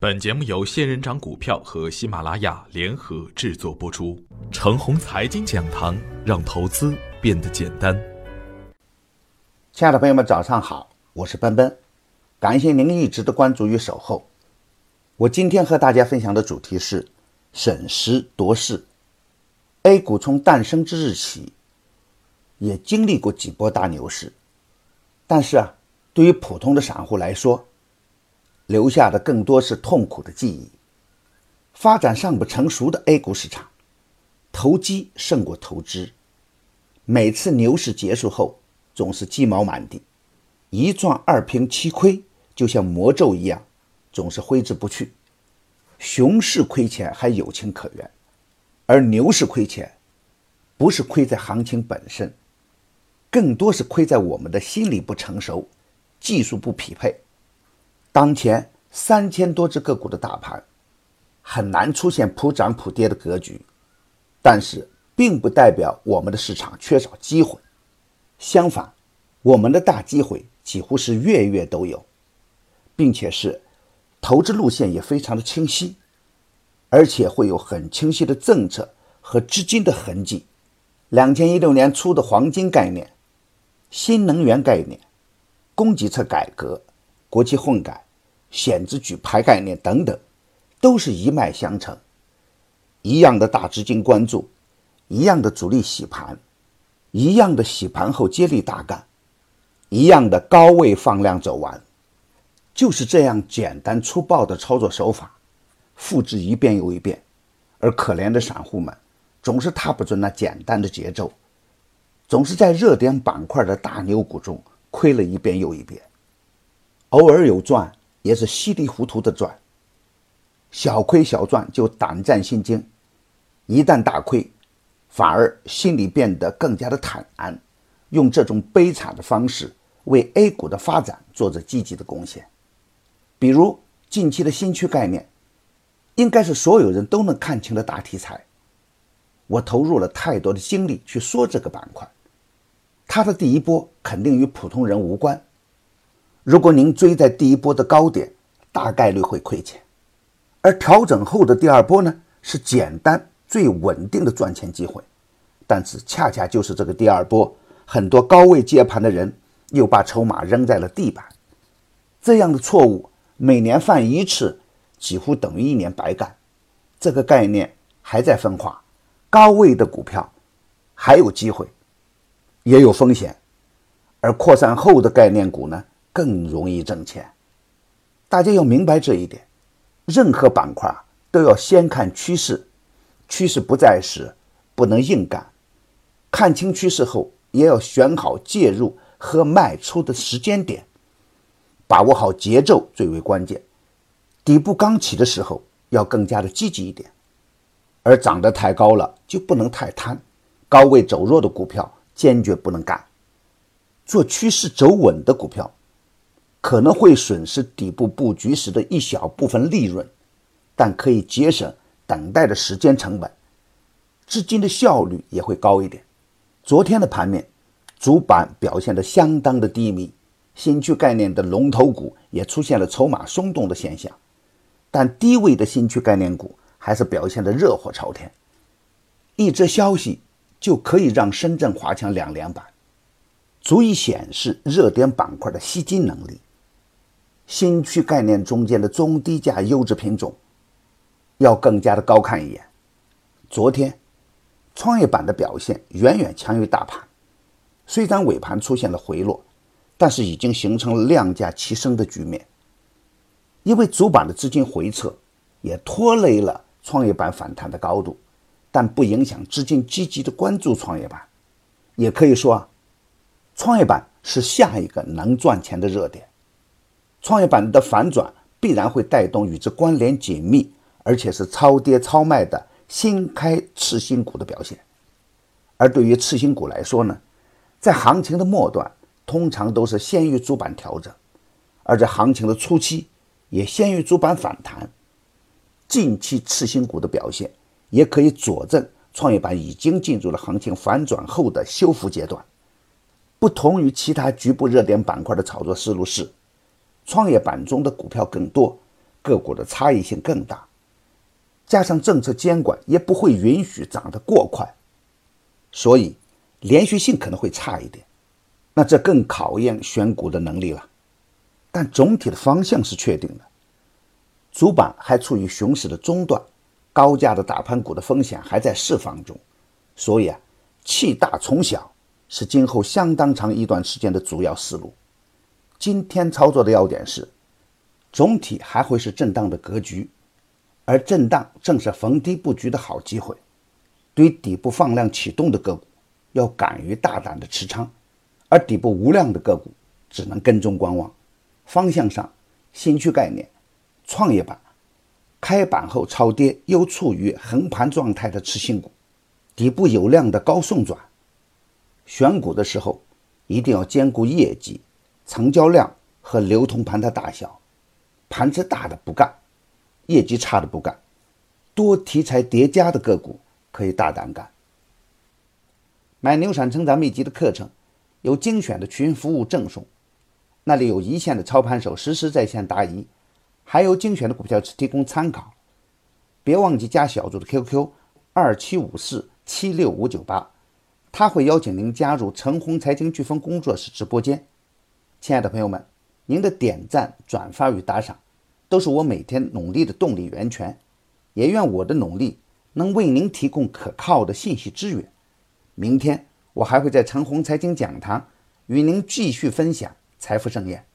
本节目由仙人掌股票和喜马拉雅联合制作播出。程红财经讲堂，让投资变得简单。亲爱的朋友们，早上好，我是奔奔，感谢您一直的关注与守候。我今天和大家分享的主题是审时度势。A 股从诞生之日起，也经历过几波大牛市，但是啊，对于普通的散户来说，留下的更多是痛苦的记忆。发展尚不成熟的 A 股市场，投机胜过投资。每次牛市结束后，总是鸡毛满地，一赚二平七亏，就像魔咒一样，总是挥之不去。熊市亏钱还有情可原，而牛市亏钱，不是亏在行情本身，更多是亏在我们的心理不成熟，技术不匹配。当前三千多只个股的大盘，很难出现普涨普跌的格局，但是并不代表我们的市场缺少机会，相反，我们的大机会几乎是月月都有，并且是投资路线也非常的清晰，而且会有很清晰的政策和资金的痕迹。两千一六年初的黄金概念、新能源概念、供给侧改革。国企混改、险资举牌概念等等，都是一脉相承，一样的大资金关注，一样的主力洗盘，一样的洗盘后接力大干，一样的高位放量走完，就是这样简单粗暴的操作手法，复制一遍又一遍，而可怜的散户们总是踏不准那简单的节奏，总是在热点板块的大牛股中亏了一遍又一遍。偶尔有赚，也是稀里糊涂的赚；小亏小赚就胆战心惊；一旦大亏，反而心里变得更加的坦然，用这种悲惨的方式为 A 股的发展做着积极的贡献。比如近期的新区概念，应该是所有人都能看清的大题材。我投入了太多的精力去说这个板块，它的第一波肯定与普通人无关。如果您追在第一波的高点，大概率会亏钱；而调整后的第二波呢，是简单最稳定的赚钱机会。但是恰恰就是这个第二波，很多高位接盘的人又把筹码扔在了地板。这样的错误每年犯一次，几乎等于一年白干。这个概念还在分化，高位的股票还有机会，也有风险；而扩散后的概念股呢？更容易挣钱，大家要明白这一点。任何板块都要先看趋势，趋势不在时不能硬干。看清趋势后，也要选好介入和卖出的时间点，把握好节奏最为关键。底部刚起的时候要更加的积极一点，而涨得太高了就不能太贪。高位走弱的股票坚决不能干。做趋势走稳的股票。可能会损失底部布局时的一小部分利润，但可以节省等待的时间成本，资金的效率也会高一点。昨天的盘面，主板表现得相当的低迷，新区概念的龙头股也出现了筹码松动的现象，但低位的新区概念股还是表现得热火朝天。一则消息就可以让深圳华强两连板，足以显示热点板块的吸金能力。新区概念中间的中低价优质品种，要更加的高看一眼。昨天，创业板的表现远远强于大盘，虽然尾盘出现了回落，但是已经形成了量价齐升的局面。因为主板的资金回撤，也拖累了创业板反弹的高度，但不影响资金积极的关注创业板。也可以说啊，创业板是下一个能赚钱的热点。创业板的反转必然会带动与之关联紧密，而且是超跌超卖的新开次新股的表现。而对于次新股来说呢，在行情的末段，通常都是先于主板调整；而在行情的初期，也先于主板反弹。近期次新股的表现，也可以佐证创业板已经进入了行情反转后的修复阶段。不同于其他局部热点板块的炒作思路是。创业板中的股票更多，个股的差异性更大，加上政策监管也不会允许涨得过快，所以连续性可能会差一点。那这更考验选股的能力了。但总体的方向是确定的。主板还处于熊市的中段，高价的大盘股的风险还在释放中，所以啊，弃大从小是今后相当长一段时间的主要思路。今天操作的要点是，总体还会是震荡的格局，而震荡正是逢低布局的好机会。对底部放量启动的个股，要敢于大胆的持仓，而底部无量的个股只能跟踪观望。方向上，新区概念。创业板开板后超跌，又处于横盘状态的次新股，底部有量的高送转。选股的时候一定要兼顾业绩、成交量和流通盘的大小。盘子大的不干，业绩差的不干，多题材叠加的个股可以大胆干。买牛产成长秘籍的课程，有精选的群服务赠送，那里有一线的操盘手实时在线答疑。还有精选的股票提供参考，别忘记加小组的 QQ 二七五四七六五九八，他会邀请您加入陈红财经飓风工作室直播间。亲爱的朋友们，您的点赞、转发与打赏，都是我每天努力的动力源泉。也愿我的努力能为您提供可靠的信息资源。明天我还会在陈红财经讲堂与您继续分享财富盛宴。